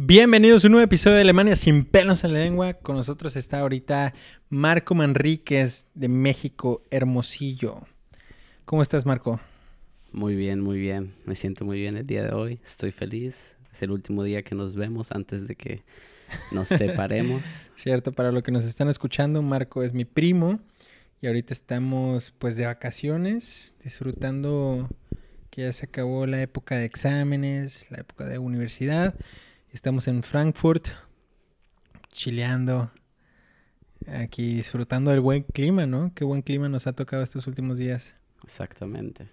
Bienvenidos a un nuevo episodio de Alemania sin pelos en la lengua. Con nosotros está ahorita Marco Manríquez de México, Hermosillo. ¿Cómo estás, Marco? Muy bien, muy bien. Me siento muy bien el día de hoy. Estoy feliz. Es el último día que nos vemos antes de que nos separemos. Cierto, para lo que nos están escuchando, Marco es mi primo y ahorita estamos pues de vacaciones, disfrutando que ya se acabó la época de exámenes, la época de universidad. Estamos en Frankfurt, chileando, aquí disfrutando del buen clima, ¿no? Qué buen clima nos ha tocado estos últimos días. Exactamente.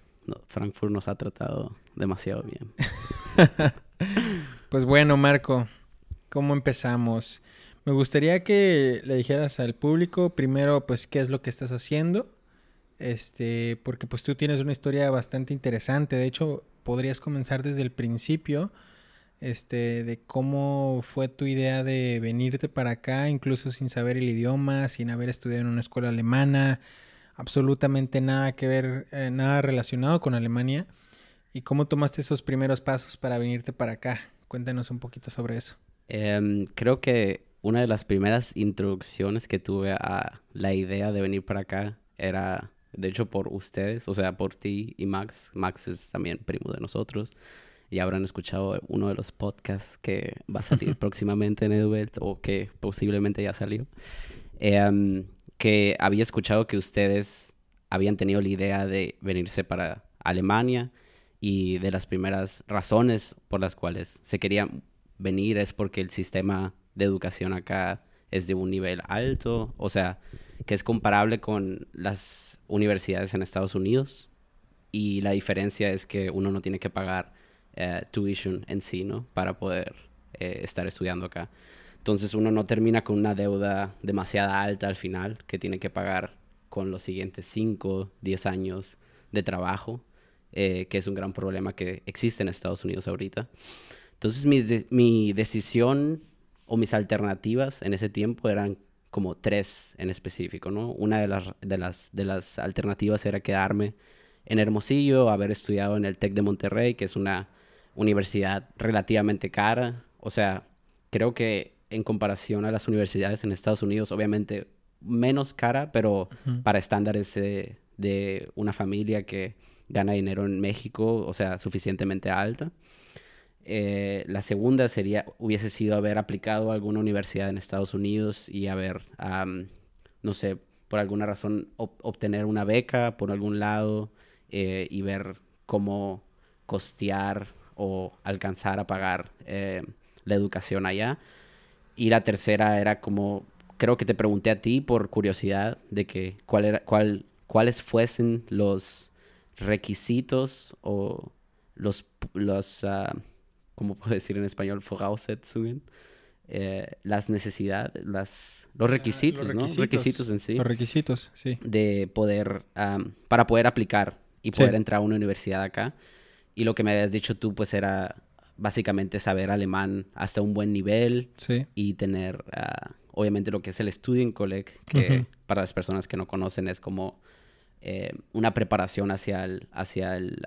Frankfurt nos ha tratado demasiado bien. pues bueno, Marco, ¿cómo empezamos? Me gustaría que le dijeras al público primero, pues, qué es lo que estás haciendo. Este, porque pues tú tienes una historia bastante interesante. De hecho, podrías comenzar desde el principio este, de cómo fue tu idea de venirte para acá, incluso sin saber el idioma, sin haber estudiado en una escuela alemana, absolutamente nada que ver, eh, nada relacionado con Alemania. ¿Y cómo tomaste esos primeros pasos para venirte para acá? Cuéntanos un poquito sobre eso. Em, creo que una de las primeras introducciones que tuve a la idea de venir para acá era, de hecho, por ustedes, o sea, por ti y Max. Max es también primo de nosotros y habrán escuchado uno de los podcasts que va a salir próximamente en EduBelt o que posiblemente ya salió, em, que había escuchado que ustedes habían tenido la idea de venirse para Alemania y de las primeras razones por las cuales se querían venir es porque el sistema de educación acá es de un nivel alto, o sea, que es comparable con las universidades en Estados Unidos y la diferencia es que uno no tiene que pagar eh, tuition en sí, ¿no? Para poder eh, estar estudiando acá. Entonces uno no termina con una deuda demasiado alta al final que tiene que pagar con los siguientes 5, 10 años de trabajo, eh, que es un gran problema que existe en Estados Unidos ahorita. Entonces mi, mi decisión o mis alternativas en ese tiempo eran como tres en específico, ¿no? Una de las, de las alternativas era quedarme en Hermosillo, haber estudiado en el TEC de Monterrey, que es una universidad relativamente cara. O sea, creo que en comparación a las universidades en Estados Unidos, obviamente menos cara, pero para estándares de, una familia que gana dinero en México, o sea, suficientemente alta. Eh, la segunda sería, hubiese sido haber aplicado a alguna universidad en Estados Unidos y haber, no sé, por alguna razón obtener una beca por algún lado eh, y ver cómo costear o alcanzar a pagar eh, la educación allá. Y la tercera era como, creo que te pregunté a ti por curiosidad de que cuál era, cuál, cuáles fuesen los requisitos o los, los uh, ¿cómo puedo decir en español? Voraussetzungen. Eh, las necesidades, las, los requisitos, los requisitos, ¿no? Requisitos en sí. Los requisitos, sí. De poder, para poder aplicar y poder entrar a una universidad acá. Y lo que me habías dicho tú, pues era básicamente saber alemán hasta un buen nivel y tener, ah, obviamente, lo que es el Studienkolleg, que para las personas que no conocen es como eh, una preparación hacia, el, hacia, el,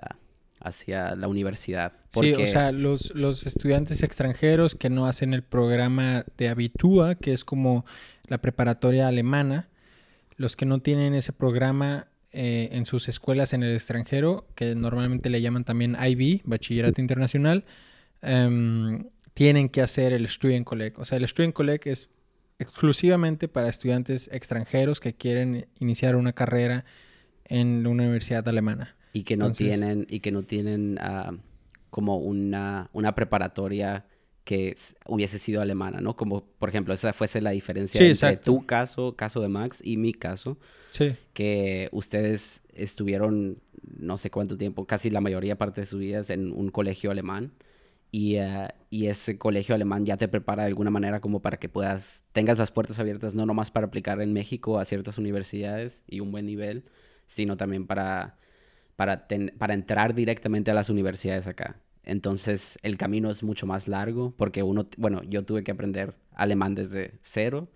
hacia la universidad. Sí, o sea, los, los estudiantes extranjeros que no hacen el programa de Abitua, que es como la preparatoria alemana, los que no tienen ese programa eh, en sus escuelas en el extranjero, que normalmente le llaman también IB, Bachillerato Internacional, em, tienen que hacer el Studienkolleg. O sea, el Studienkolleg es exclusivamente para estudiantes extranjeros que quieren iniciar una carrera en una universidad alemana. Y que no tienen, y que no tienen ah, como una, una preparatoria que hubiese sido alemana, ¿no? Como, por ejemplo, esa fuese la diferencia entre tu caso, caso de Max, y mi caso. Sí. Que ustedes estuvieron, no sé cuánto tiempo, casi la mayoría parte de sus vidas en un colegio alemán. Y, eh, y, ese colegio alemán ya te prepara de alguna manera como para que puedas, tengas las puertas abiertas, no nomás para aplicar en México a ciertas universidades y un buen nivel, sino también para, para, para entrar directamente a las universidades acá. Entonces el camino es mucho más largo porque uno, bueno, yo tuve que aprender alemán desde cero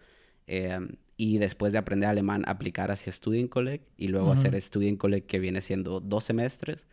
em, y después de aprender alemán aplicar hacia Studienkolleg y luego hacer Studienkolleg que viene siendo dos semestres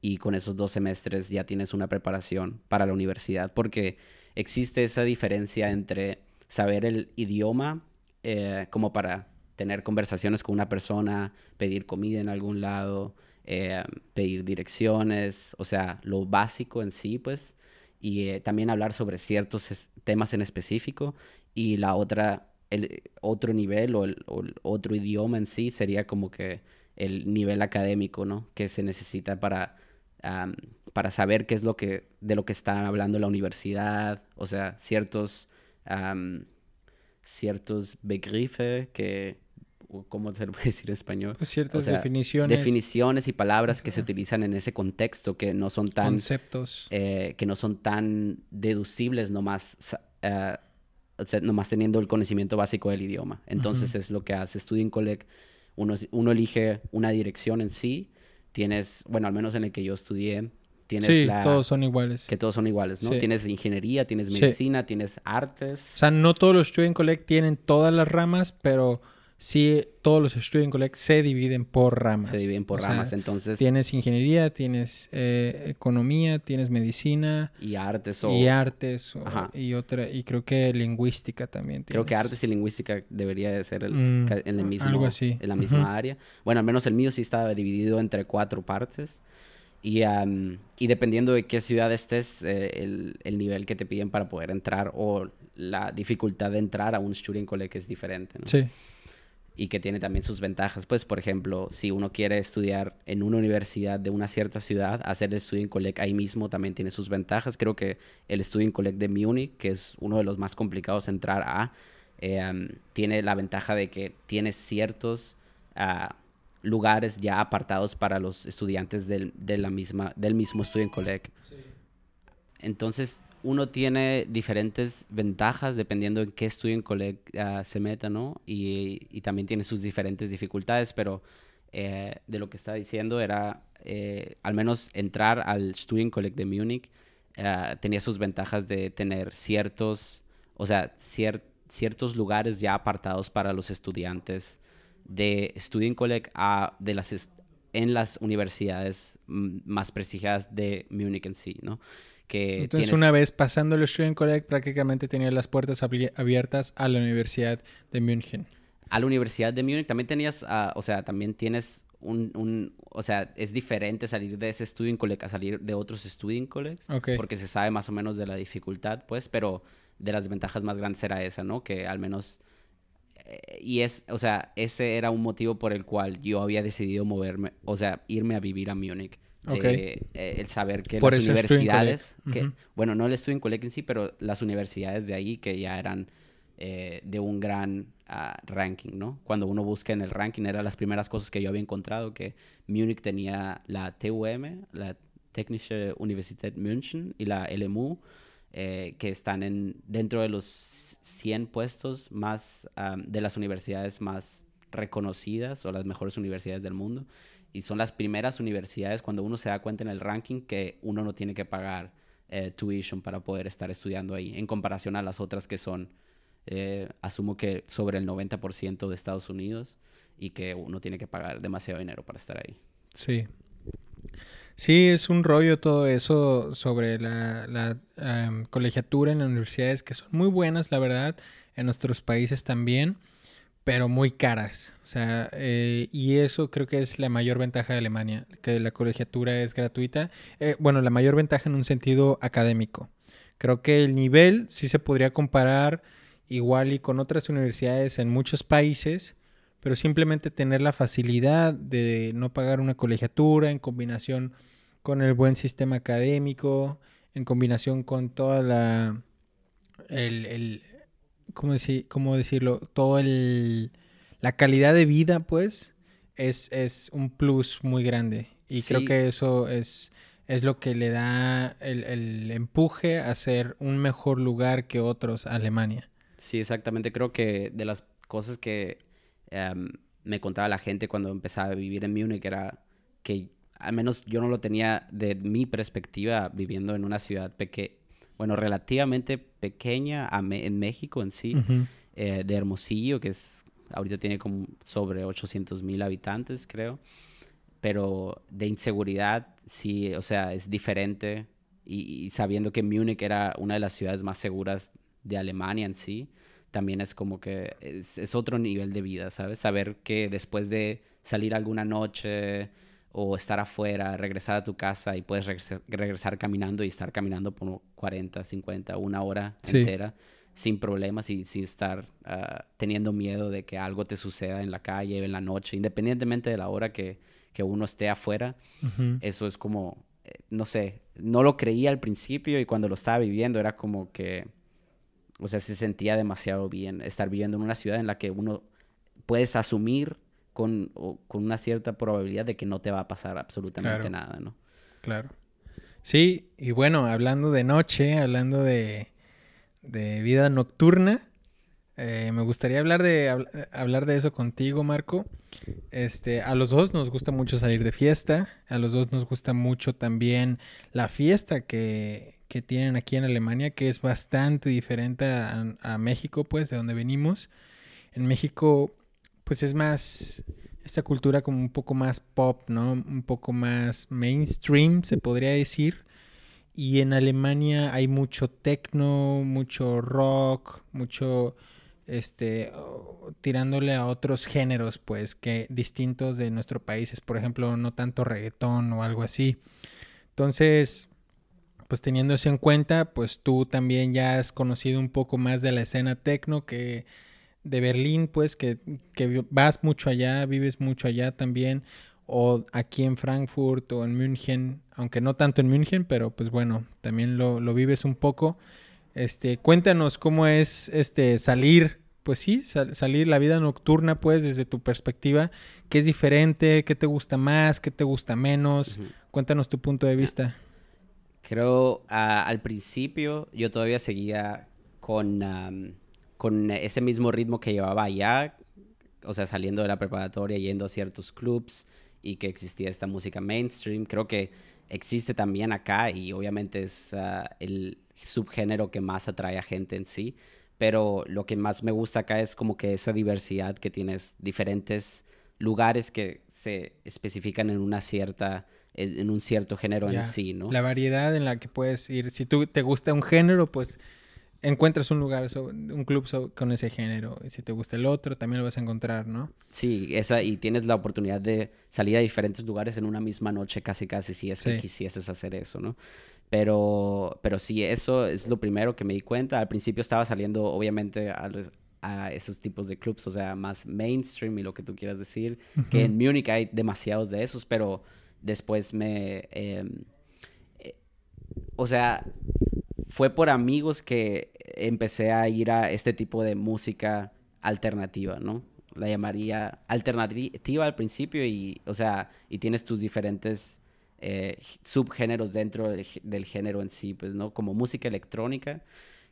y con esos dos semestres ya tienes una preparación para la universidad, porque existe esa diferencia entre saber el idioma eh, como para tener conversaciones con una persona, pedir comida en algún lado, eh, pedir direcciones, o sea, lo básico en sí, pues, y eh, también hablar sobre ciertos temas en específico, y la otra, el otro nivel o el, otro idioma en sí sería como que el nivel académico, ¿no? Que se necesita para, para saber qué es lo que, de lo que está hablando la universidad, o sea, ciertos, ciertos begrifes que, ¿cómo se lo puede decir en español? Pues ciertas definiciones. Definiciones y palabras que se utilizan en ese contexto que no son tan... Conceptos. Eh, que no son tan deducibles nomás, uh, o sea, nomás teniendo el conocimiento básico del idioma. Entonces es lo que hace Student Collect. Uno, uno elige una dirección en sí. Tienes, bueno, al menos en el que yo estudié, tienes sí, todos son iguales. Que todos son iguales, ¿no? Tienes ingeniería, tienes medicina, tienes artes. O sea, no todos los Student Collect tienen todas las ramas, pero sí todos los Student Collect se dividen por ramas. Se dividen por ramas, entonces... Tienes ingeniería, tienes eh, economía, tienes medicina. Y artes o... Y artes y otra, y creo que lingüística también. Creo que artes y lingüística debería de ser mm, en el mismo... Algo así. En la misma área. Bueno, al menos el mío sí estaba dividido entre cuatro partes. Y, y dependiendo de qué ciudad estés, eh, el, el, nivel que te piden para poder entrar o la dificultad de entrar a un Student Collect es diferente, ¿no? Sí y que tiene también sus ventajas. Pues, por ejemplo, si uno quiere estudiar en una universidad de una cierta ciudad, hacer el Student Collect ahí mismo también tiene sus ventajas. Creo que el Student Collect de Múnich, que es uno de los más complicados de entrar a, eh, tiene la ventaja de que tiene ciertos ah, lugares ya apartados para los estudiantes del, de la misma, del mismo Student Collect. Entonces, uno tiene diferentes ventajas dependiendo en qué estudio en ah, se meta, ¿no? Y, también tiene sus diferentes dificultades, pero eh, de lo que estaba diciendo era, eh, al menos entrar al Student Collect de Múnich ah, tenía sus ventajas de tener ciertos, o sea, ciertos lugares ya apartados para los estudiantes de Student Collect a, de las en las universidades mm, más prestigiadas de Múnich en sí, ¿no? Entonces, una vez pasando el Student Collect, prácticamente tenía las puertas abiertas a la Universidad de München. A la Universidad de Múnich también tenías, ah, o sea, también tienes un, un, o sea, es diferente salir de ese Student Collect a salir de otros Student Collects, porque se sabe más o menos de la dificultad, pues, pero de las ventajas más grandes era esa, ¿no? Que al menos eh, y es, o sea, ese era un motivo por el cual yo había decidido moverme, o sea, irme a vivir a Múnich. Eh, el saber que las universidades, que, bueno, no el Student Collect en sí, pero las universidades de ahí que ya eran eh, de un gran ah, ranking, ¿no? Cuando uno busca en el ranking, eran las primeras cosas que yo había encontrado, que Múnich tenía la TUM, la Technische Universität München y la LMU, eh, que están en, dentro de los 100 puestos más ah, de las universidades más reconocidas o las mejores universidades del mundo y son las primeras universidades cuando uno se da cuenta en el ranking que uno no tiene que pagar eh, tuition para poder estar estudiando ahí, en comparación a las otras que son, eh, asumo que sobre el 90% de Estados Unidos y que uno tiene que pagar demasiado dinero para estar ahí. Sí. Sí, es un rollo todo eso sobre la, la em, colegiatura en las universidades que son muy buenas, la verdad, en nuestros países también pero muy caras. O sea, eh, y eso creo que es la mayor ventaja de Alemania, que la colegiatura es gratuita. Eh, bueno, la mayor ventaja en un sentido académico. Creo que el nivel sí se podría comparar igual y con otras universidades en muchos países, pero simplemente tener la facilidad de no pagar una colegiatura en combinación con el buen sistema académico, en combinación con toda la el, ¿cómo, decir, cómo decirlo? Todo el... La calidad de vida, pues, es, es un plus muy grande. Y creo que eso es, es lo que le da el, el, empuje a ser un mejor lugar que otros Alemania. Sí, exactamente. Creo que de las cosas que em, me contaba la gente cuando empezaba a vivir en Múnich era que al menos yo no lo tenía de mi perspectiva viviendo en una ciudad pequeña bueno, relativamente pequeña en México en sí, eh, de Hermosillo, que es ahorita tiene como sobre 800 mil habitantes, creo. pero de inseguridad sí, o sea, es diferente. Y, y, sabiendo que Múnich era una de las ciudades más seguras de Alemania en sí, también es como que es, es otro nivel de vida, ¿sabes? Saber que después de salir alguna noche o estar afuera, regresar a tu casa y puedes regresar, caminando y estar caminando por 40, 50, una hora entera sin problemas y sin estar ah, teniendo miedo de que algo te suceda en la calle o en la noche, independientemente de la hora que, que uno esté afuera. Eso es como, eh, no sé, no lo creía al principio y cuando lo estaba viviendo era como que, o sea, se sentía demasiado bien estar viviendo en una ciudad en la que uno puedes asumir con, con una cierta probabilidad de que no te va a pasar absolutamente nada, ¿no? Claro. Sí, y bueno, hablando de noche, hablando de, de vida nocturna, eh, me gustaría hablar de, hablar de eso contigo, Marco. Este, a los dos nos gusta mucho salir de fiesta, a los dos nos gusta mucho también la fiesta que, que tienen aquí en Alemania, que es bastante diferente a, a México, pues, de donde venimos. En México pues es más esta cultura como un poco más pop, ¿no? Un poco más mainstream, se podría decir. Y en Alemania hay mucho techno, mucho rock, mucho este tirándole a otros géneros, pues que distintos de nuestro país, es por ejemplo, no tanto reggaetón o algo así. Entonces, pues teniendo eso en cuenta, pues tú también ya has conocido un poco más de la escena techno que de Berlín, pues, que, vas mucho allá, vives mucho allá también, o aquí en Frankfurt o en München, aunque no tanto en München, pero pues bueno, también lo, vives un poco. Este, cuéntanos cómo es este salir, pues sí, salir la vida nocturna, pues, desde tu perspectiva, qué es diferente, qué te gusta más, qué te gusta menos. Cuéntanos tu punto de vista. Creo ah, al principio yo todavía seguía con con ese mismo ritmo que llevaba allá, o sea, saliendo de la preparatoria, yendo a ciertos clubs y que existía esta música mainstream. Creo que existe también acá y obviamente es ah, el subgénero que más atrae a gente en sí, pero lo que más me gusta acá es como que esa diversidad que tienes diferentes lugares que se especifican en una cierta en un cierto género en sí, ¿no? La variedad en la que puedes ir, si tú te gusta un género, pues encuentras un lugar, un club con ese género. Y si te gusta el otro, también lo vas a encontrar, ¿no? Sí, esa, y tienes la oportunidad de salir a diferentes lugares en una misma noche, casi casi, si es que quisieses hacer eso, ¿no? Pero, pero sí, eso es lo primero que me di cuenta. Al principio estaba saliendo, obviamente, a, a esos tipos de clubs, o sea, más mainstream y lo que tú quieras decir. Que en Múnich hay demasiados de esos, pero después me... Em, eh, o sea, fue por amigos que empecé a ir a este tipo de música alternativa, ¿no? La llamaría alternativa al principio y, o sea, y tienes tus diferentes eh, subgéneros dentro del, género en sí, pues, ¿no? Como música electrónica,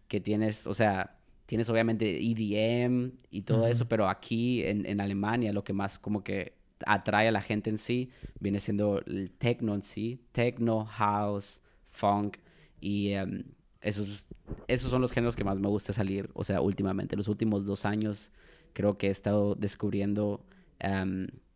que tienes, o sea, tienes obviamente EDM y todo eso, pero aquí en, en, Alemania lo que más como que atrae a la gente en sí viene siendo el techno en sí, techno, house, funk y... Em, esos, esos son los géneros que más me gusta salir, o sea, últimamente. Los últimos dos años creo que he estado descubriendo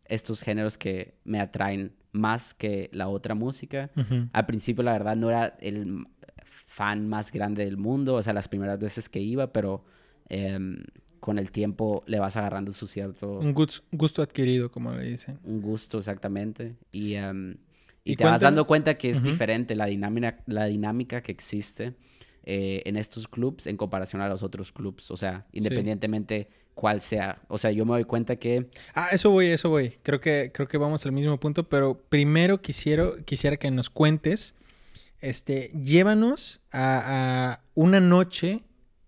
estos géneros que me atraen más que la otra música. Al principio, la verdad, no era el fan más grande del mundo, o sea, las primeras veces que iba, pero em, con el tiempo le vas agarrando su cierto... Un gusto, adquirido, como le dicen. Un gusto, exactamente. Y, em, y, te vas dando cuenta que es diferente la dinámica, la dinámica que existe eh, en estos clubs en comparación a los otros clubs. O sea, independientemente cuál sea. O sea, yo me doy cuenta que... Ah, eso voy, eso voy. Creo que, creo que vamos al mismo punto, pero primero quisiera, quisiera que nos cuentes, este, llévanos a, una noche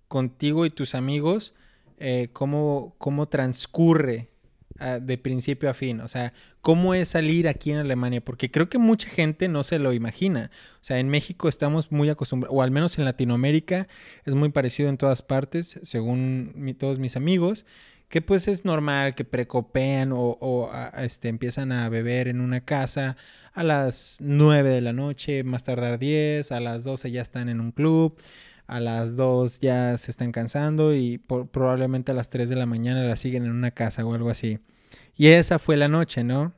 contigo y tus amigos, eh, cómo, cómo transcurre de principio a fin. O sea, ¿cómo es salir aquí en Alemania? Porque creo que mucha gente no se lo imagina. O sea, en México estamos muy acostumbrados, o al menos en Latinoamérica es muy parecido en todas partes, según todos mis amigos, que pues es normal que precopean o, este, empiezan a beber en una casa a las 9 de la noche, más tardar 10, a las 12 ya están en un club a las 2 ya se están cansando y probablemente a las 3 de la mañana la siguen en una casa o algo así. Y esa fue la noche, ¿no?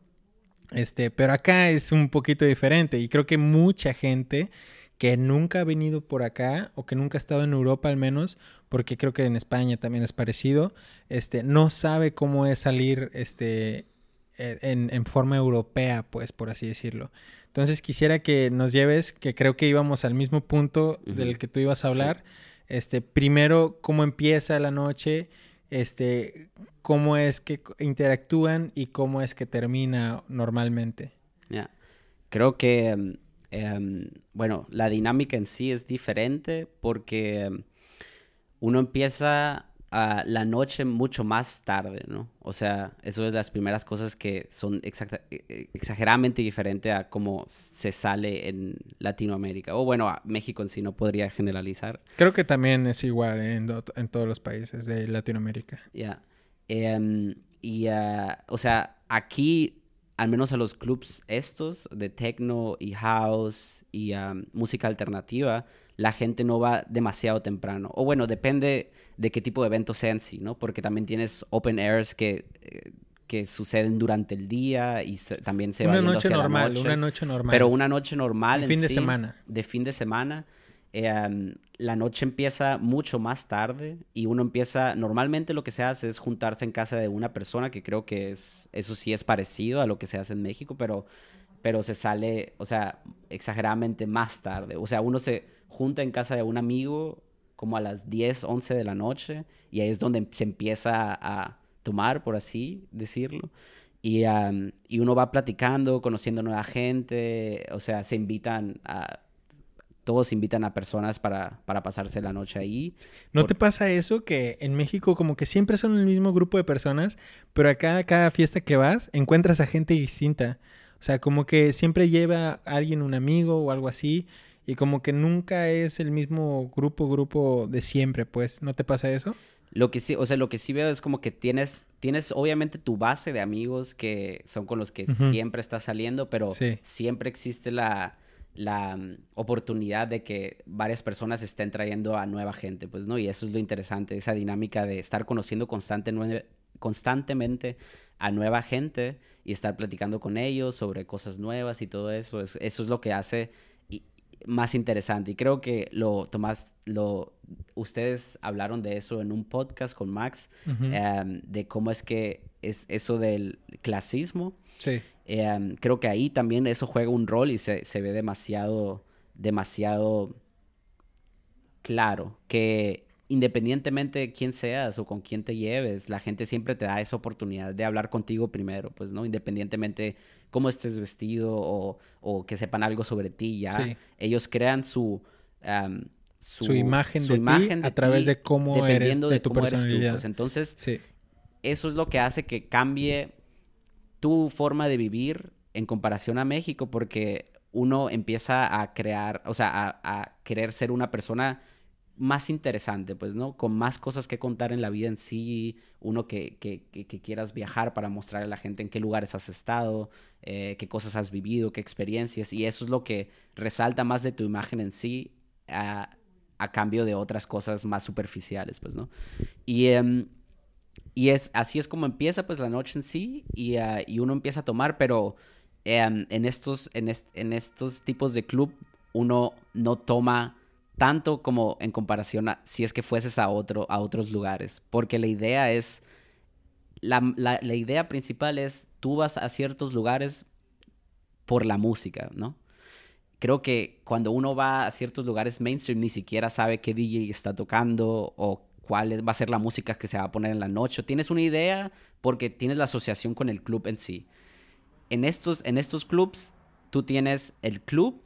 Este, pero acá es un poquito diferente y creo que mucha gente que nunca ha venido por acá o que nunca ha estado en Europa al menos, porque creo que en España también es parecido, este, no sabe cómo es salir este, en, en forma europea, pues, por así decirlo. Entonces quisiera que nos lleves, que creo que íbamos al mismo punto del que tú ibas a hablar. Este, primero, cómo empieza la noche, este, cómo es que interactúan y cómo es que termina normalmente. Ya. Creo que Em, bueno, la dinámica en sí es diferente porque em, uno empieza la noche mucho más tarde, ¿no? O sea, eso es las primeras cosas que son e, e, exageradamente diferentes a cómo se sale en Latinoamérica. O bueno, a México en sí no podría generalizar. Creo que también es igual en, en todos los países de Latinoamérica. Ya. Em, y, ah, o sea, aquí al menos a los clubs estos de techno y house y música alternativa, la gente no va demasiado temprano. O bueno, depende de qué tipo de evento sea en sí, ¿no? Porque también tienes open airs que, eh, que suceden durante el día y también se una noche normal, Una noche normal. Pero una noche normal. De fin de semana. De fin de semana Em, la noche empieza mucho más tarde y uno empieza, normalmente lo que se hace es juntarse en casa de una persona, que creo que es, eso sí es parecido a lo que se hace en México, pero, pero se sale, o sea, exageradamente más tarde. O sea, uno se junta en casa de un amigo como a las 10, 11 de la noche y ahí es donde se empieza a tomar, por así decirlo. Y, y uno va platicando, conociendo nueva gente, o sea, se invitan a todos invitan a personas para, para pasarse la noche ahí. ¿No te pasa eso que en México como que siempre son el mismo grupo de personas, pero acá cada fiesta que vas encuentras a gente distinta? O sea, como que siempre lleva a alguien un amigo o algo así y como que nunca es el mismo grupo, grupo de siempre, pues. ¿No te pasa eso? Lo que sí, o sea, lo que sí veo es como que tienes, tienes obviamente tu base de amigos que son con los que siempre estás saliendo, pero siempre existe la, la mm, oportunidad de que varias personas estén trayendo a nueva gente, pues, ¿no? Y eso es lo interesante, esa dinámica de estar conociendo constantemente a nueva gente y estar platicando con ellos sobre cosas nuevas y todo eso. Eso, es lo que hace más interesante. Y creo que lo, Tomás, lo, ustedes hablaron de eso en un podcast con Max, em, de cómo es que es eso del clasismo Sí. Em, creo que ahí también eso juega un rol y se, ve demasiado, demasiado claro que independientemente de quién seas o con quién te lleves, la gente siempre te da esa oportunidad de hablar contigo primero, pues, ¿no? Independientemente cómo estés vestido o, que sepan algo sobre ti, ya. Ellos crean su... Em, su, imagen, de, imagen a través de cómo eres, de, tu personalidad. Pues. entonces, eso es lo que hace que cambie tu forma de vivir en comparación a México, porque uno empieza a crear, o sea, a, querer ser una persona más interesante, pues, ¿no? Con más cosas que contar en la vida en sí, uno que, que, que, quieras viajar para mostrar a la gente en qué lugares has estado, eh, qué cosas has vivido, qué experiencias, y eso es lo que resalta más de tu imagen en sí a, cambio de otras cosas más superficiales, pues, ¿no? Y em, y es, así es como empieza pues la noche en sí y, ah, y uno empieza a tomar, pero em, en, estos, en, en, estos tipos de club uno no toma tanto como en comparación a si es que fueses a, otro, a otros lugares, porque la idea es, la, la, la idea principal es tú vas a ciertos lugares por la música, ¿no? creo que cuando uno va a ciertos lugares mainstream ni siquiera sabe qué DJ está tocando o cuál va a ser la música que se va a poner en la noche. Tienes una idea porque tienes la asociación con el club en sí. En estos, en estos clubs, tú tienes el club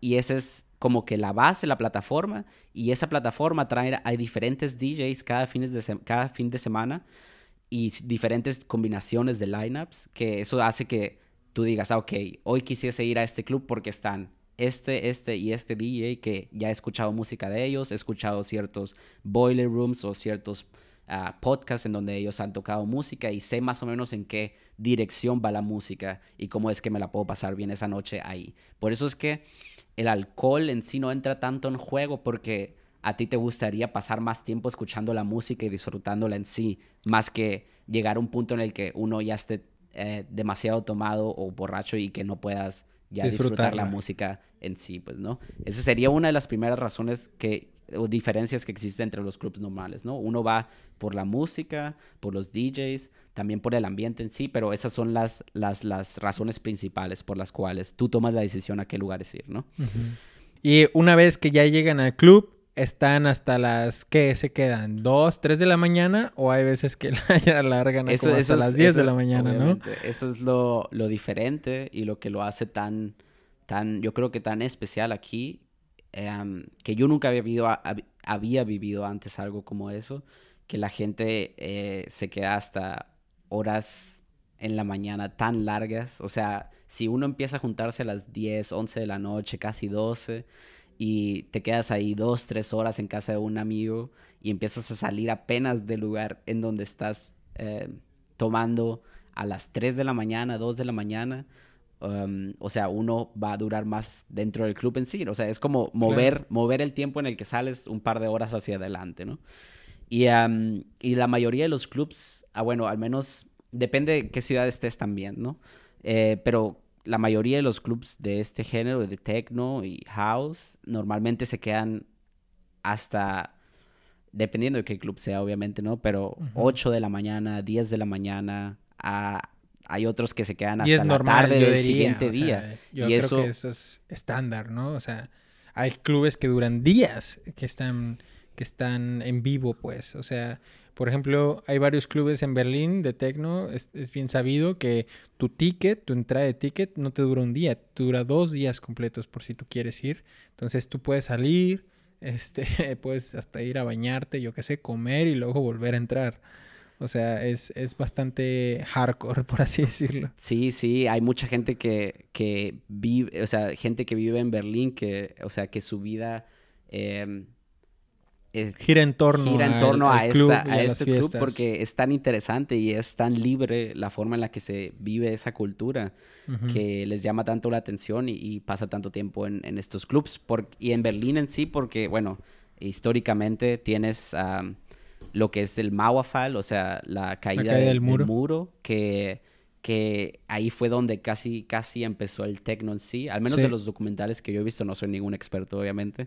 y ese es como que la base, la plataforma, y esa plataforma trae a diferentes DJs cada, fines de cada fin de semana y diferentes combinaciones de lineups, que eso hace que tú digas, ah, ok, hoy quisiese ir a este club porque están este, este y este DJ que ya he escuchado música de ellos, he escuchado ciertos boiler rooms o ciertos ah, podcasts en donde ellos han tocado música y sé más o menos en qué dirección va la música y cómo es que me la puedo pasar bien esa noche ahí. Por eso es que el alcohol en sí no entra tanto en juego porque a ti te gustaría pasar más tiempo escuchando la música y disfrutándola en sí, más que llegar a un punto en el que uno ya esté eh, demasiado tomado o borracho y que no puedas ya disfrutar la música en sí, pues, ¿no? Esa sería una de las primeras razones que o diferencias que existen entre los clubs normales, ¿no? Uno va por la música, por los DJs, también por el ambiente en sí, pero esas son las, las, las razones principales por las cuales tú tomas la decisión a qué lugares ir, ¿no? Y una vez que ya llegan al club, están hasta las ¿qué se quedan? ¿Dos, tres de la mañana? ¿O hay veces que la alargan eso, hasta las diez de la mañana, no? Eso es lo, lo, diferente y lo que lo hace tan, tan, yo creo que tan especial aquí, em, que yo nunca había vivido, había vivido antes algo como eso, que la gente eh, se queda hasta horas en la mañana tan largas. O sea, si uno empieza a juntarse a las 10, 11 de la noche, casi 12, y te quedas ahí dos, tres horas en casa de un amigo y empiezas a salir apenas del lugar en donde estás eh, tomando a las 3 de la mañana, 2 de la mañana. Um, o sea, uno va a durar más dentro del club en sí. O sea, es como mover, mover el tiempo en el que sales un par de horas hacia adelante, ¿no? Y, um, y la mayoría de los clubs, ah, bueno, al menos depende de qué ciudad estés también, ¿no? Eh, pero la mayoría de los clubs de este género, de techno y house, normalmente se quedan hasta, dependiendo de qué club sea, obviamente, ¿no? Pero 8 de la mañana, 10 de la mañana, hay otros que se quedan hasta la tarde del siguiente día. yo creo que eso es estándar, ¿no? O sea, hay clubes que duran días, que están, que están en vivo, pues. O sea, por ejemplo, hay varios clubes en Berlín de techno. Es, bien sabido que tu ticket, tu entrada de ticket, no te dura un día, te dura dos días completos por si tú quieres ir. Entonces tú puedes salir, este, puedes hasta ir a bañarte, yo qué sé, comer y luego volver a entrar. O sea, es, es bastante hardcore, por así decirlo. Sí, sí, hay mucha gente que, que vive, o sea, gente que vive en Berlín, que, o sea, que su vida... Eh, gira en torno, gira en torno a, este club porque es tan interesante y es tan libre la forma en la que se vive esa cultura que les llama tanto la atención y, pasa tanto tiempo en, estos clubs. y en Berlín en sí, porque, bueno, históricamente tienes lo que es el Mauerfall, o sea, la caída, del, muro. que que ahí fue donde casi, casi empezó el techno en sí, al menos de los documentales que yo he visto, no soy ningún experto obviamente,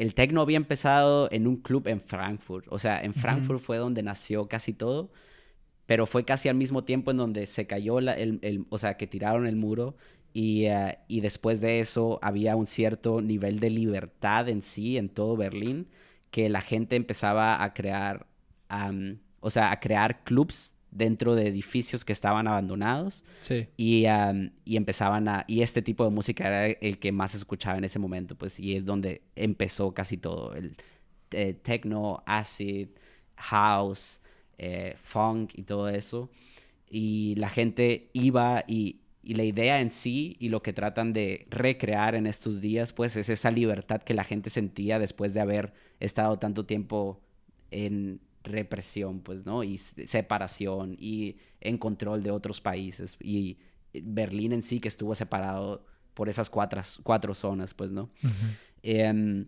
el techno había empezado en un club en Frankfurt. O sea, en Frankfurt fue donde nació casi todo. Pero fue casi al mismo tiempo en donde se cayó el, o sea, que tiraron el muro. Y, eh, y, después de eso había un cierto nivel de libertad en sí, en todo Berlín, que la gente empezaba a crear, o sea, a crear clubs dentro de edificios que estaban abandonados. Sí. Y, y, empezaban a... Y este tipo de música era el que más se escuchaba en ese momento, pues, y es donde empezó casi todo. El eh, techno, acid, house, eh, funk y todo eso. Y la gente iba y, y la idea en sí y lo que tratan de recrear en estos días, pues, es esa libertad que la gente sentía después de haber estado tanto tiempo en represión, pues, ¿no? Y separación y en control de otros países. Y Berlín en sí que estuvo separado por esas cuatro, cuatro zonas, pues, ¿no? Em,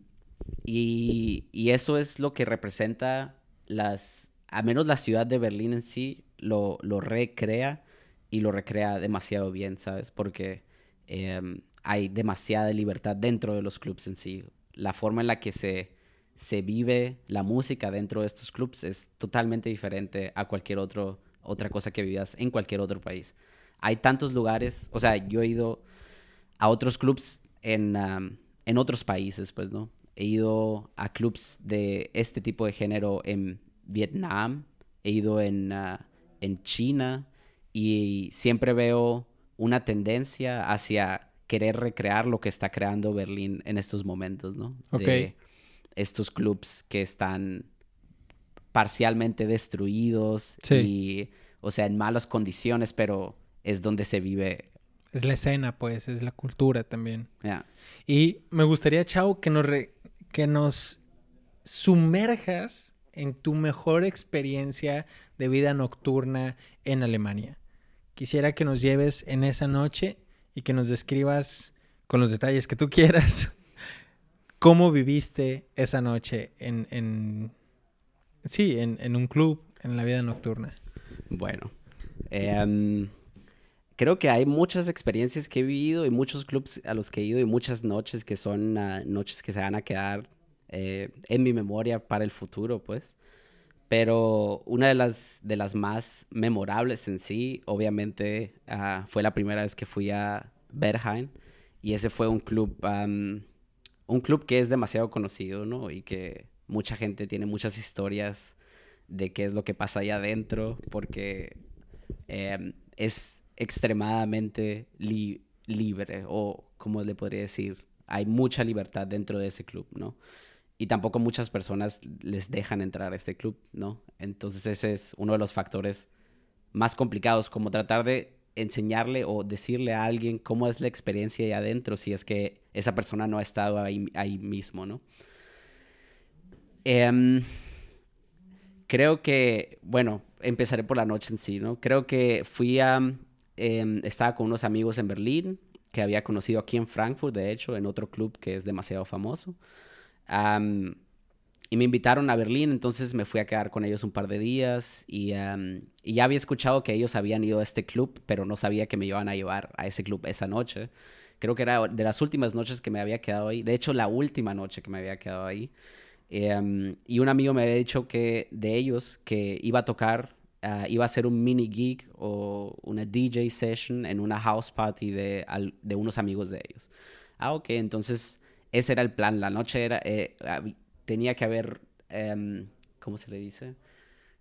y, y, eso es lo que representa las, a menos la ciudad de Berlín en sí, lo, lo recrea y lo recrea demasiado bien, ¿sabes? Porque em, hay demasiada libertad dentro de los clubs en sí. La forma en la que se se vive la música dentro de estos clubs es totalmente diferente a cualquier otro, otra cosa que vivas en cualquier otro país. Hay tantos lugares, o sea, yo he ido a otros clubs en, en otros países, pues, ¿no? He ido a clubs de este tipo de género en Vietnam, he ido en, ah, en China y siempre veo una tendencia hacia querer recrear lo que está creando Berlín en estos momentos, ¿no? Estos clubs que están parcialmente destruidos y, o sea, en malas condiciones, pero es donde se vive. Es la escena, pues, es la cultura también. Y me gustaría, Chao, que nos, que nos sumerjas en tu mejor experiencia de vida nocturna en Alemania. Quisiera que nos lleves en esa noche y que nos describas con los detalles que tú quieras ¿Cómo viviste esa noche en, en sí, en, en, un club, en la vida nocturna? Bueno, Em, creo que hay muchas experiencias que he vivido y muchos clubs a los que he ido y muchas noches que son ah, noches que se van a quedar eh, en mi memoria para el futuro, pues. Pero una de las, de las más memorables en sí, obviamente, ah, fue la primera vez que fui a Berheim. Y ese fue un club, un club que es demasiado conocido, ¿no? Y que mucha gente tiene muchas historias de qué es lo que pasa allá adentro, porque em, es extremadamente libre, o como le podría decir, hay mucha libertad dentro de ese club, ¿no? Y tampoco muchas personas les dejan entrar a este club, ¿no? Entonces ese es uno de los factores más complicados, como tratar de enseñarle o decirle a alguien cómo es la experiencia ahí adentro si es que esa persona no ha estado ahí, ahí mismo, ¿no? Em, creo que, bueno, empezaré por la noche en sí, ¿no? Creo que fui a, em, estaba con unos amigos en Berlín, que había conocido aquí en Frankfurt, de hecho, en otro club que es demasiado famoso. Y me invitaron a Berlín, entonces me fui a quedar con ellos un par de días y, y, ya había escuchado que ellos habían ido a este club, pero no sabía que me iban a llevar a ese club esa noche. Creo que era de las últimas noches que me había quedado ahí, de hecho la última noche que me había quedado ahí. Em, y un amigo me había dicho que de ellos que iba a tocar, ah, iba a hacer un mini gig o una DJ session en una house party de, de unos amigos de ellos. Ah, ok, entonces ese era el plan. La noche era, eh, tenía que haber, em, ¿cómo se le dice?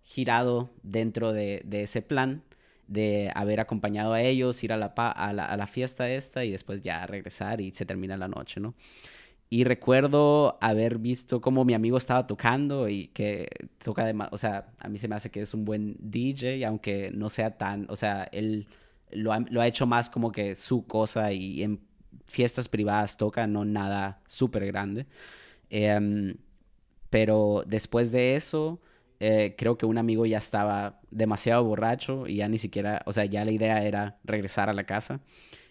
Girado dentro de, de, ese plan de haber acompañado a ellos, ir a la, a la, a la fiesta esta y después ya regresar y se termina la noche, ¿no? Y recuerdo haber visto cómo mi amigo estaba tocando y que toca de, o sea, a mí se me hace que es un buen DJ, aunque no sea tan, o sea, él lo ha, lo ha hecho más como que su cosa y en fiestas privadas toca, no nada súper grande. Em, pero después de eso, eh, creo que un amigo ya estaba demasiado borracho y ya ni siquiera, o sea, ya la idea era regresar a la casa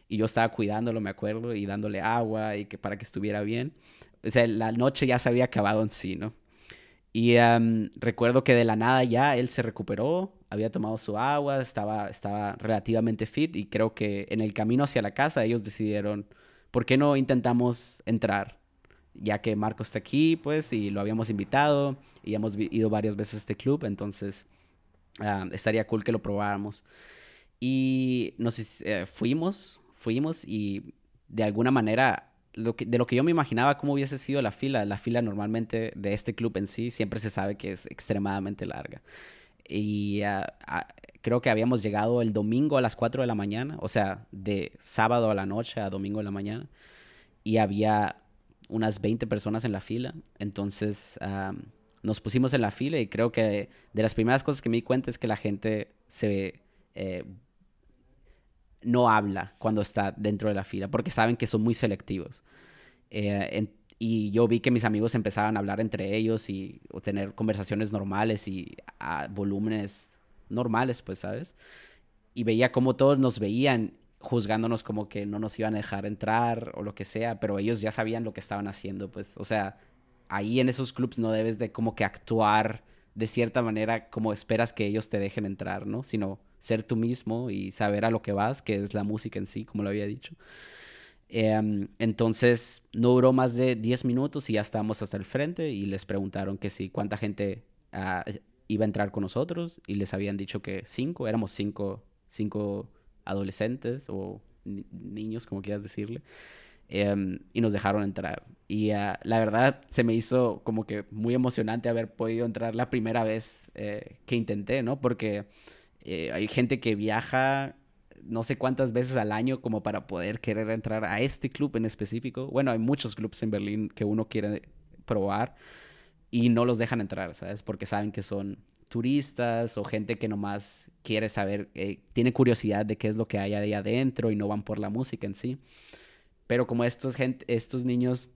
y yo estaba cuidándolo, me acuerdo, y dándole agua y que para que estuviera bien. O sea, la noche ya se había acabado en sí, ¿no? Y recuerdo que de la nada ya él se recuperó, había tomado su agua, estaba, estaba relativamente fit y creo que en el camino hacia la casa ellos decidieron, ¿por qué no intentamos entrar? Ya que Marco está aquí, pues, y lo habíamos invitado y hemos ido varias veces a este club, entonces estaría cool que lo probáramos. Y nos eh, fuimos, fuimos y de alguna manera, de lo que yo me imaginaba cómo hubiese sido la fila, la fila normalmente de este club en sí siempre se sabe que es extremadamente larga. Y ah, ah, creo que habíamos llegado el domingo a las 4 de la mañana, o sea, de sábado a la noche a domingo de la mañana, y había unas 20 personas en la fila. Entonces nos pusimos en la fila y creo que de las primeras cosas que me di cuenta es que la gente se eh, no habla cuando está dentro de la fila, porque saben que son muy selectivos. Eh, y yo vi que mis amigos empezaban a hablar entre ellos y tener conversaciones normales y a volúmenes normales, pues, ¿sabes? Y veía cómo todos nos veían juzgándonos como que no nos iban a dejar entrar o lo que sea, pero ellos ya sabían lo que estaban haciendo, pues, o sea, ahí en esos clubs no debes de como que actuar de cierta manera como esperas que ellos te dejen entrar, ¿no? Sino ser tú mismo y saber a lo que vas, que es la música en sí, como lo había dicho. Em, entonces, no duró más de 10 minutos y ya estábamos hasta el frente y les preguntaron que si cuánta gente ah, iba a entrar con nosotros y les habían dicho que cinco, éramos cinco, cinco adolescentes o niños, como quieras decirle. Em, y nos dejaron entrar. Y ah, la verdad se me hizo como que muy emocionante haber podido entrar la primera vez eh, que intenté, ¿no? Porque eh, hay gente que viaja no sé cuántas veces al año como para poder querer entrar a este club en específico. Bueno, hay muchos clubs en Berlín que uno quiere probar y no los dejan entrar, ¿sabes? Porque saben que son turistas o gente que nomás quiere saber, eh, tiene curiosidad de qué es lo que hay ahí adentro y no van por la música en sí. Pero como estos, gente, estos niños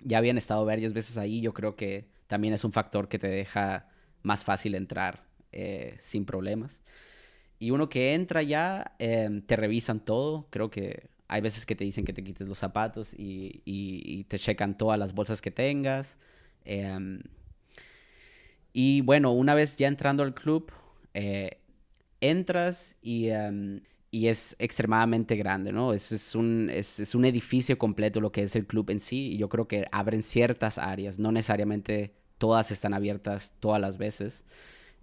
ya habían estado varias veces ahí, yo creo que también es un factor que te deja más fácil entrar eh, sin problemas. Y uno que entra ya, em, te revisan todo. Creo que hay veces que te dicen que te quites los zapatos y, te checan todas las bolsas que tengas. Em, y bueno, una vez ya entrando al club, eh, entras y, em, y es extremadamente grande, ¿no? Es, es un, es, es, un edificio completo lo que es el club en sí yo creo que abren ciertas áreas, no necesariamente todas están abiertas todas las veces,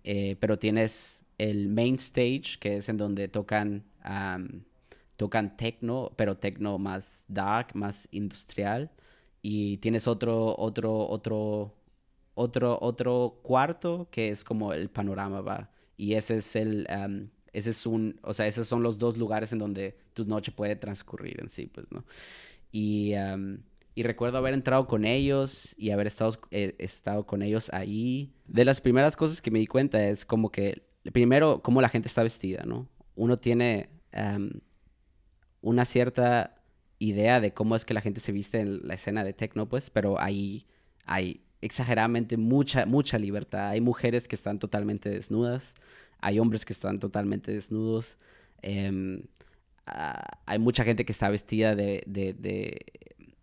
eh, pero tienes el main stage, que es en donde tocan, tocan techno, pero techno más dark, más industrial, y tienes otro, otro, otro, otro, otro cuarto que es como el panorama, ¿va? Y ese es el, ese es un, o sea, esos son los dos lugares en donde tu noche puede transcurrir en sí, pues, ¿no? Y, y recuerdo haber entrado con ellos y haber estado, eh, estado con ellos ahí. De las primeras cosas que me di cuenta es como que, primero, cómo la gente está vestida, ¿no? Uno tiene una cierta idea de cómo es que la gente se viste en la escena de techno, pues, pero ahí hay exageradamente mucha, mucha libertad. Hay mujeres que están totalmente desnudas, hay hombres que están totalmente desnudos, em, ah, hay mucha gente que está vestida de, de,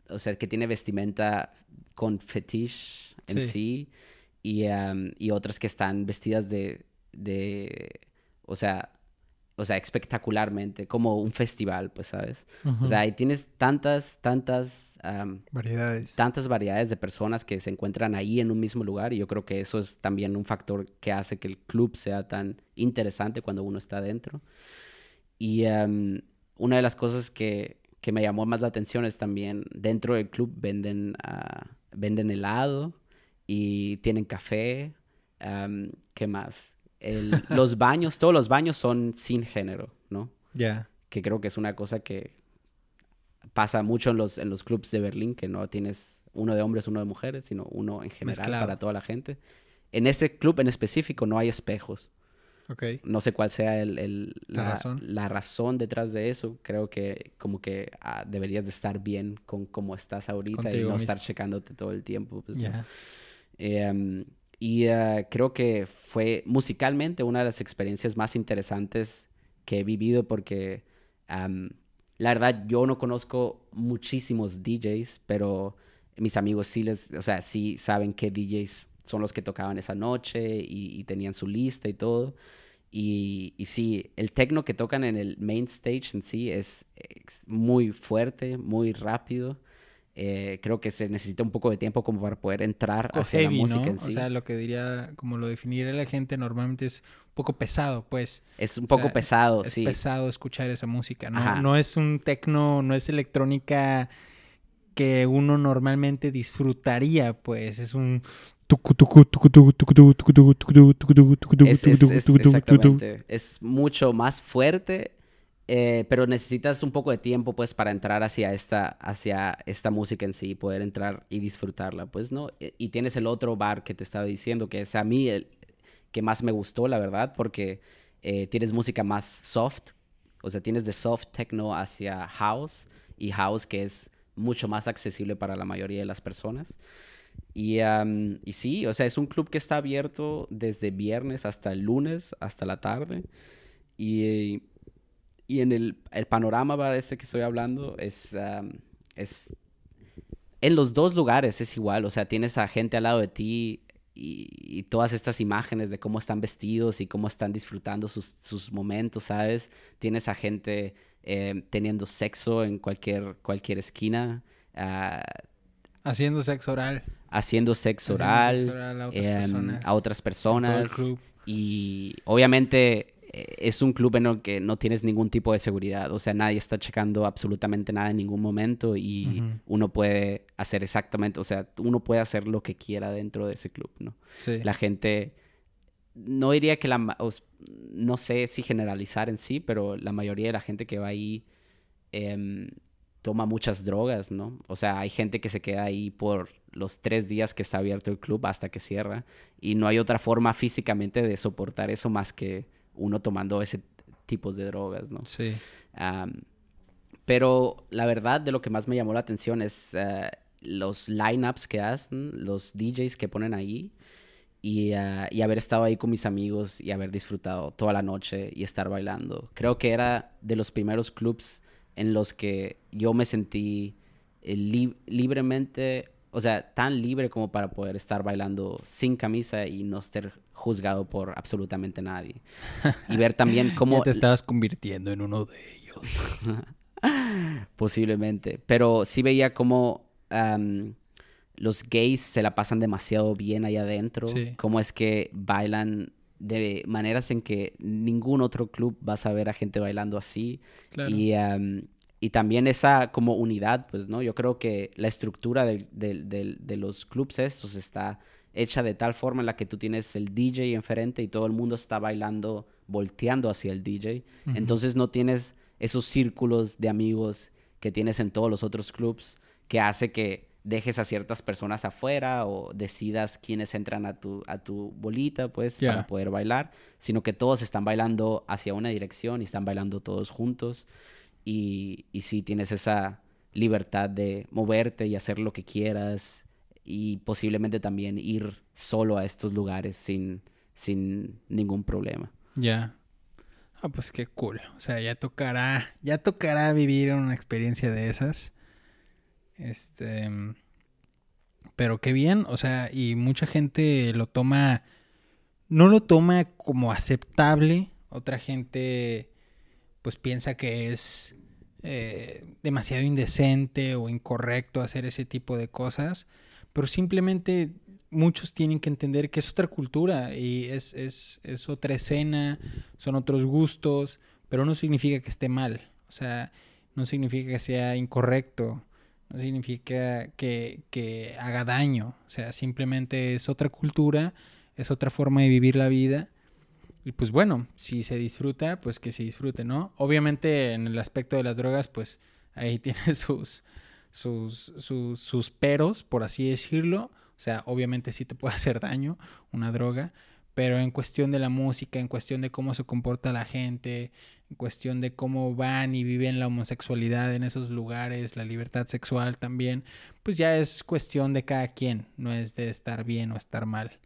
o sea, que tiene vestimenta con fetiche en sí, y, em, y, otras que están vestidas de, de, o sea, o sea, espectacularmente, como un festival, pues, ¿sabes? O sea, ahí tienes tantas, tantas variedades. Tantas variedades de personas que se encuentran ahí en un mismo lugar y yo creo que eso es también un factor que hace que el club sea tan interesante cuando uno está dentro. Y una de las cosas que, que, me llamó más la atención es también dentro del club venden, uh, venden helado y tienen café. ¿Qué más? Los baños, todos los baños son sin género, ¿no? Ya. Que creo que es una cosa que pasa mucho en los, en los clubs de Berlín, que no tienes uno de hombres, uno de mujeres, sino uno en general para toda la gente. En ese club en específico no hay espejos. Okay. No sé cuál sea el, la, razón? detrás de eso. Creo que como que ah, deberías de estar bien con cómo estás ahorita y no estar checándote todo el tiempo. Pues, em, y ah, creo que fue musicalmente una de las experiencias más interesantes que he vivido porque la verdad, yo no conozco muchísimos DJs, pero mis amigos sí les, o sea, sí saben qué DJs son los que tocaban esa noche y, tenían su lista y todo. Y, y, sí, el techno que tocan en el main stage en sí es, muy fuerte, muy rápido. Eh, creo que se necesita un poco de tiempo como para poder entrar a hacia la música en sí. O sea, lo que diría, como lo definiría la gente normalmente es poco pesado, pues. Es un poco pesado, es sí. Es pesado escuchar esa música, ¿no? No es un tecno, no es electrónica que uno normalmente disfrutaría, pues. Es un... Es, exactamente. es mucho más fuerte, pero necesitas un poco de tiempo, pues, para entrar hacia esta, hacia esta música en sí, poder entrar y disfrutarla, pues, ¿no? Y tienes el otro bar que te estaba diciendo, que es a mí el, que más me gustó, la verdad, porque eh, tienes música más soft, o sea, tienes de soft techno hacia house, y house que es mucho más accesible para la mayoría de las personas. Y, y sí, o sea, es un club que está abierto desde viernes hasta el lunes, hasta la tarde. Y, y en el, el panorama para ese que estoy hablando es, es... En los dos lugares es igual, o sea, tienes a gente al lado de ti y, todas estas imágenes de cómo están vestidos y cómo están disfrutando sus, sus momentos, ¿sabes? Tienes a gente eh, teniendo sexo en cualquier, cualquier esquina. Uh, haciendo sexo oral. Haciendo sexo oral, a, otras em, personas, a otras personas. Y obviamente es un club en el que no tienes ningún tipo de seguridad, o sea, nadie está checando absolutamente nada en ningún momento y uno puede hacer exactamente, o sea, uno puede hacer lo que quiera dentro de ese club, ¿no? Sí. La gente, no diría que la, no sé si generalizar en sí, pero la mayoría de la gente que va ahí em, toma muchas drogas, ¿no? O sea, hay gente que se queda ahí por los tres días que está abierto el club hasta que cierra y no hay otra forma físicamente de soportar eso más que uno tomando ese tipo de drogas, ¿no? Sí. pero la verdad de lo que más me llamó la atención es uh, los lineups que hacen, los DJs que ponen ahí y, uh, y, haber estado ahí con mis amigos y haber disfrutado toda la noche y estar bailando. Creo que era de los primeros clubs en los que yo me sentí eh, libremente, o sea, tan libre como para poder estar bailando sin camisa y no ser juzgado por absolutamente nadie. Y ver también cómo... te estabas convirtiendo en uno de ellos. Posiblemente. Pero sí veía cómo los gays se la pasan demasiado bien ahí adentro. Cómo es que bailan de maneras en que ningún otro club va a saber a gente bailando así. Y, y, también esa como unidad, pues, ¿no? Yo creo que la estructura de, de, los clubs estos está hecha de tal forma en la que tú tienes el DJ enfrente y todo el mundo está bailando, volteando hacia el DJ. Entonces no tienes esos círculos de amigos que tienes en todos los otros clubs que hace que dejes a ciertas personas afuera o decidas quiénes entran a tu, a tu bolita, pues, para poder bailar, sino que todos están bailando hacia una dirección y están bailando todos juntos. Y, y sí tienes esa libertad de moverte y hacer lo que quieras y posiblemente también ir solo a estos lugares sin, sin ningún problema. Ya. Ah, pues qué cool. O sea, ya tocará, ya tocará vivir una experiencia de esas. Este, pero qué bien, o sea, y mucha gente lo toma, no lo toma como aceptable. Otra gente, pues piensa que es eh, demasiado indecente o incorrecto hacer ese tipo de cosas. Pero simplemente muchos tienen que entender que es otra cultura y es, es, es, otra escena, son otros gustos, pero no significa que esté mal, o sea, no significa que sea incorrecto, no significa que, que haga daño, o sea, simplemente es otra cultura, es otra forma de vivir la vida. Y pues bueno, si se disfruta, pues que se disfrute, ¿no? Obviamente en el aspecto de las drogas, pues ahí tiene sus, sus, sus, sus peros, por así decirlo. O sea, obviamente sí te puede hacer daño una droga, pero en cuestión de la música, en cuestión de cómo se comporta la gente, en cuestión de cómo van y viven la homosexualidad en esos lugares, la libertad sexual también, pues ya es cuestión de cada quien, no es de estar bien o estar mal.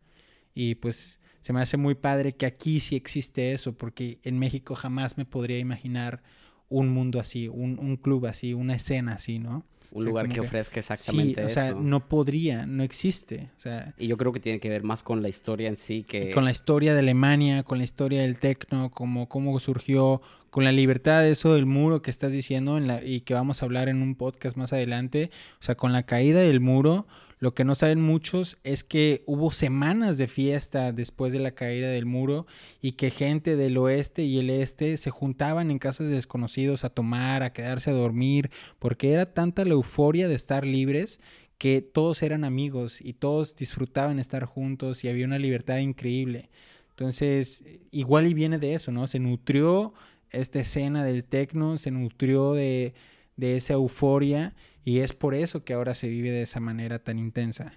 Y pues se me hace muy padre que aquí sí existe eso, porque en México jamás me podría imaginar un mundo así, un, un club así, una escena así, ¿no? un lugar que, ofrezca exactamente sí, o sea, no podría, no existe. O sea, y yo creo que tiene que ver más con la historia en sí que... Con la historia de Alemania, con la historia del tecno, como cómo surgió, con la libertad de eso del muro que estás diciendo en la, y que vamos a hablar en un podcast más adelante. O sea, con la caída del muro, lo que no saben muchos es que hubo semanas de fiesta después de la caída del muro y que gente del oeste y el este se juntaban en casas de desconocidos a tomar, a quedarse a dormir, porque era tanta la euforia de estar libres que todos eran amigos y todos disfrutaban estar juntos y había una libertad increíble. Entonces, igual y viene de eso, ¿no? Se nutrió esta escena del tecno, se nutrió de, de esa euforia y es por eso que ahora se vive de esa manera tan intensa.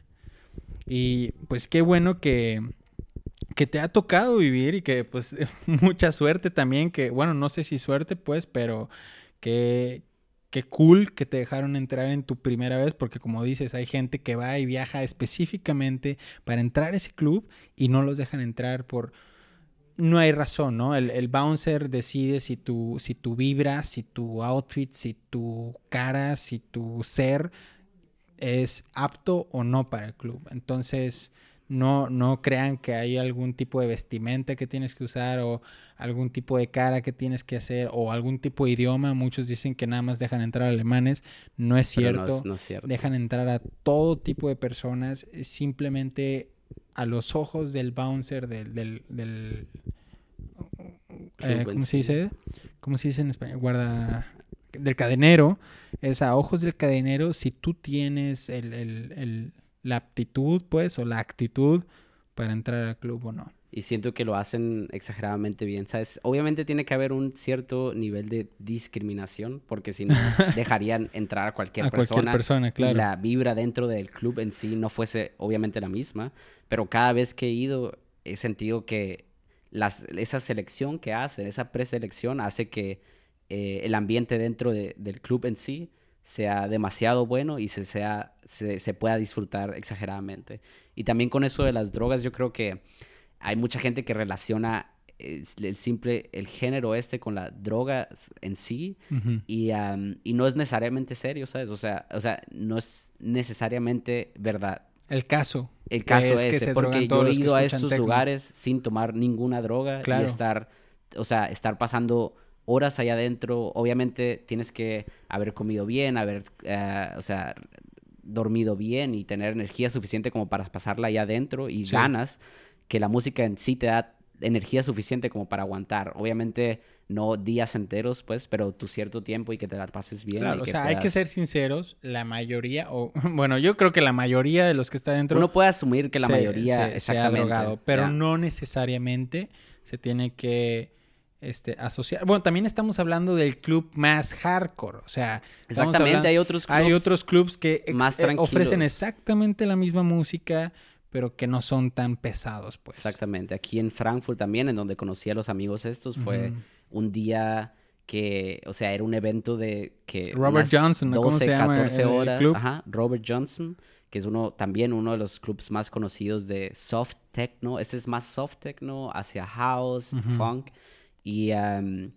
Y pues qué bueno que, que te ha tocado vivir y que pues mucha suerte también, que bueno, no sé si suerte pues, pero que, que cool que te dejaron entrar en tu primera vez, porque como dices, hay gente que va y viaja específicamente para entrar a ese club y no los dejan entrar por no hay razón, ¿no? El, bouncer decide si tu, si tu vibra, si tu outfit, si tu cara, si tu ser es apto o no para el club. Entonces, no, no crean que hay algún tipo de vestimenta que tienes que usar o algún tipo de cara que tienes que hacer o algún tipo de idioma. Muchos dicen que nada más dejan entrar alemanes. No es cierto. no es cierto. Dejan entrar a todo tipo de personas. Simplemente a los ojos del bouncer, del, del, del eh, ¿cómo se dice? ¿Cómo se dice en español? Guarda del cadenero, es a ojos del cadenero si tú tienes el, el, el, la aptitud, pues, o la actitud para entrar al club o no. Y siento que lo hacen exageradamente bien, ¿sabes? Obviamente tiene que haber un cierto nivel de discriminación, porque si no dejarían entrar a cualquier persona. persona, claro. Y la vibra dentro del club en sí no fuese obviamente la misma. Pero cada vez que he ido, he sentido que las, esa selección que hacen, esa preselección, hace que eh, el ambiente dentro del club en sí sea demasiado bueno y se, sea, se, se pueda disfrutar exageradamente. Y también con eso de las drogas, yo creo que hay mucha gente que relaciona es el simple, el género este con la droga en sí y, am, y no es necesariamente serio, ¿sabes? O sea, o sea, no es necesariamente verdad. El caso. El caso es es, que ese, se porque yo he que ido a estos lugares sin tomar ninguna droga Claro. y estar, o sea, estar pasando horas allá adentro. Obviamente tienes que haber comido bien, haber, eh, o sea, dormido bien y tener energía suficiente como para pasarla allá adentro y Sí. ganas que la música en sí te da energía suficiente como para aguantar. Obviamente no días enteros, pues, pero tu cierto tiempo y que te la pases bien. Claro, y o que sea, hay que ser sinceros, la mayoría, o bueno, yo creo que la mayoría de los que están dentro Uno puede asumir que la se- mayoría se- se ha exactamente. drogado, pero no necesariamente se tiene que este, asociar. Bueno, también estamos hablando del club más hardcore, o sea, Exactamente, hablando- hay otros hay clubs otros clubs que ex- más eh, ofrecen exactamente la misma música, pero que no son tan pesados, pues. Exactamente. Aquí en Frankfurt también, en donde conocí a los amigos estos, fue Ujú. un día que, o sea, era un evento de que... Robert Johnson, ¿no? ¿Cómo se llama 14 el- el horas. club? Ajá, Robert Johnson, que es uno, también uno de los clubs más conocidos de soft techno. Este es más soft techno hacia house, Ujú. funk. Y, am,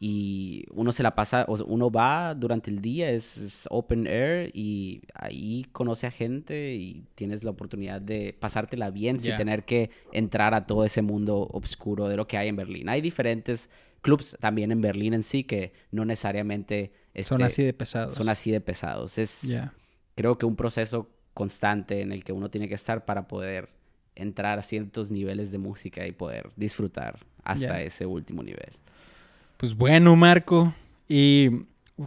y uno se la pasa, o sea, uno va durante el día, es, es open air y ahí conoce a gente y tienes la oportunidad de pasártela bien sin tener que entrar a todo ese mundo oscuro de lo que hay en Berlín. Hay diferentes clubs también en Berlín en sí que no necesariamente Son este, así de pesados. son así de pesados. Es creo que un proceso constante en el que uno tiene que estar para poder entrar a ciertos niveles de música y poder disfrutar hasta ese último nivel. Pues bueno, Marco, y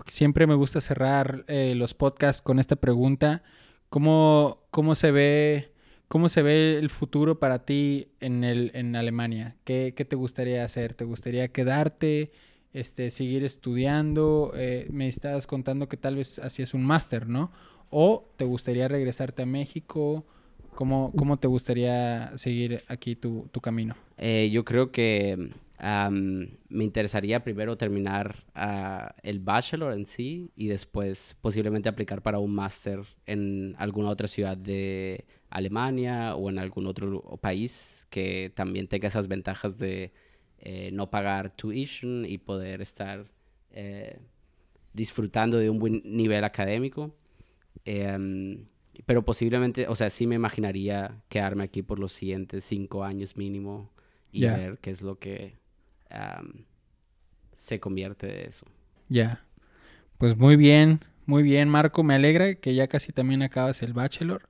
siempre me gusta cerrar eh, los podcasts con esta pregunta. ¿Cómo, cómo se ve, cómo se ve el futuro para ti en, el, en Alemania? ¿Qué, qué te gustaría hacer? ¿Te gustaría quedarte, este, seguir estudiando? Eh, me estabas contando que tal vez hacías un máster, ¿no? ¿O te gustaría regresarte a México? ¿Cómo, cómo te gustaría seguir aquí tu, tu camino? Eh, yo creo que me interesaría primero terminar ah, el bachelor en sí y después posiblemente aplicar para un máster en alguna otra ciudad de Alemania o en algún otro país que también tenga esas ventajas de eh, no pagar tuition y poder estar eh, disfrutando de un buen nivel académico. Em, pero posiblemente, o sea, sí me imaginaría quedarme aquí por los siguientes cinco años mínimo y ver qué es lo que se convierte de eso. Ya. Pues muy bien, muy bien, Marco. Me alegra que ya casi también acabas el bachelor.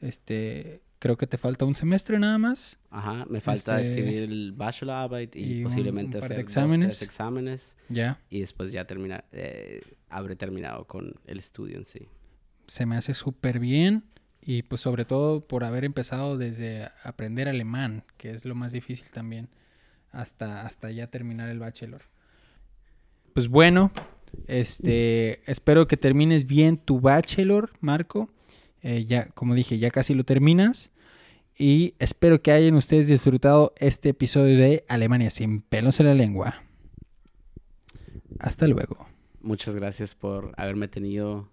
Este, creo que te falta un semestre nada más. Ajá, me falta Este, escribir el bachelorarbeit y, y un- posiblemente un par de hacer dos, exámenes. tres exámenes Ya. y después ya terminar, eh, habré terminado con el estudio en sí. Se me hace súper bien. Y pues sobre todo por haber empezado desde aprender alemán, que es lo más difícil también, hasta, hasta ya terminar el bachelor. Pues bueno, este, espero que termines bien tu bachelor, Marco. Eh, ya, como dije, ya casi lo terminas. Y espero que hayan ustedes disfrutado este episodio de Alemania sin pelos en la lengua. Hasta luego. Muchas gracias por haberme tenido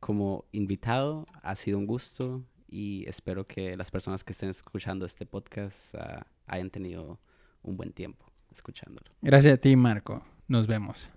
como invitado. Ha sido un gusto y espero que las personas que estén escuchando este podcast ah, hayan tenido un buen tiempo escuchándolo. Gracias a ti, Marco. Nos vemos.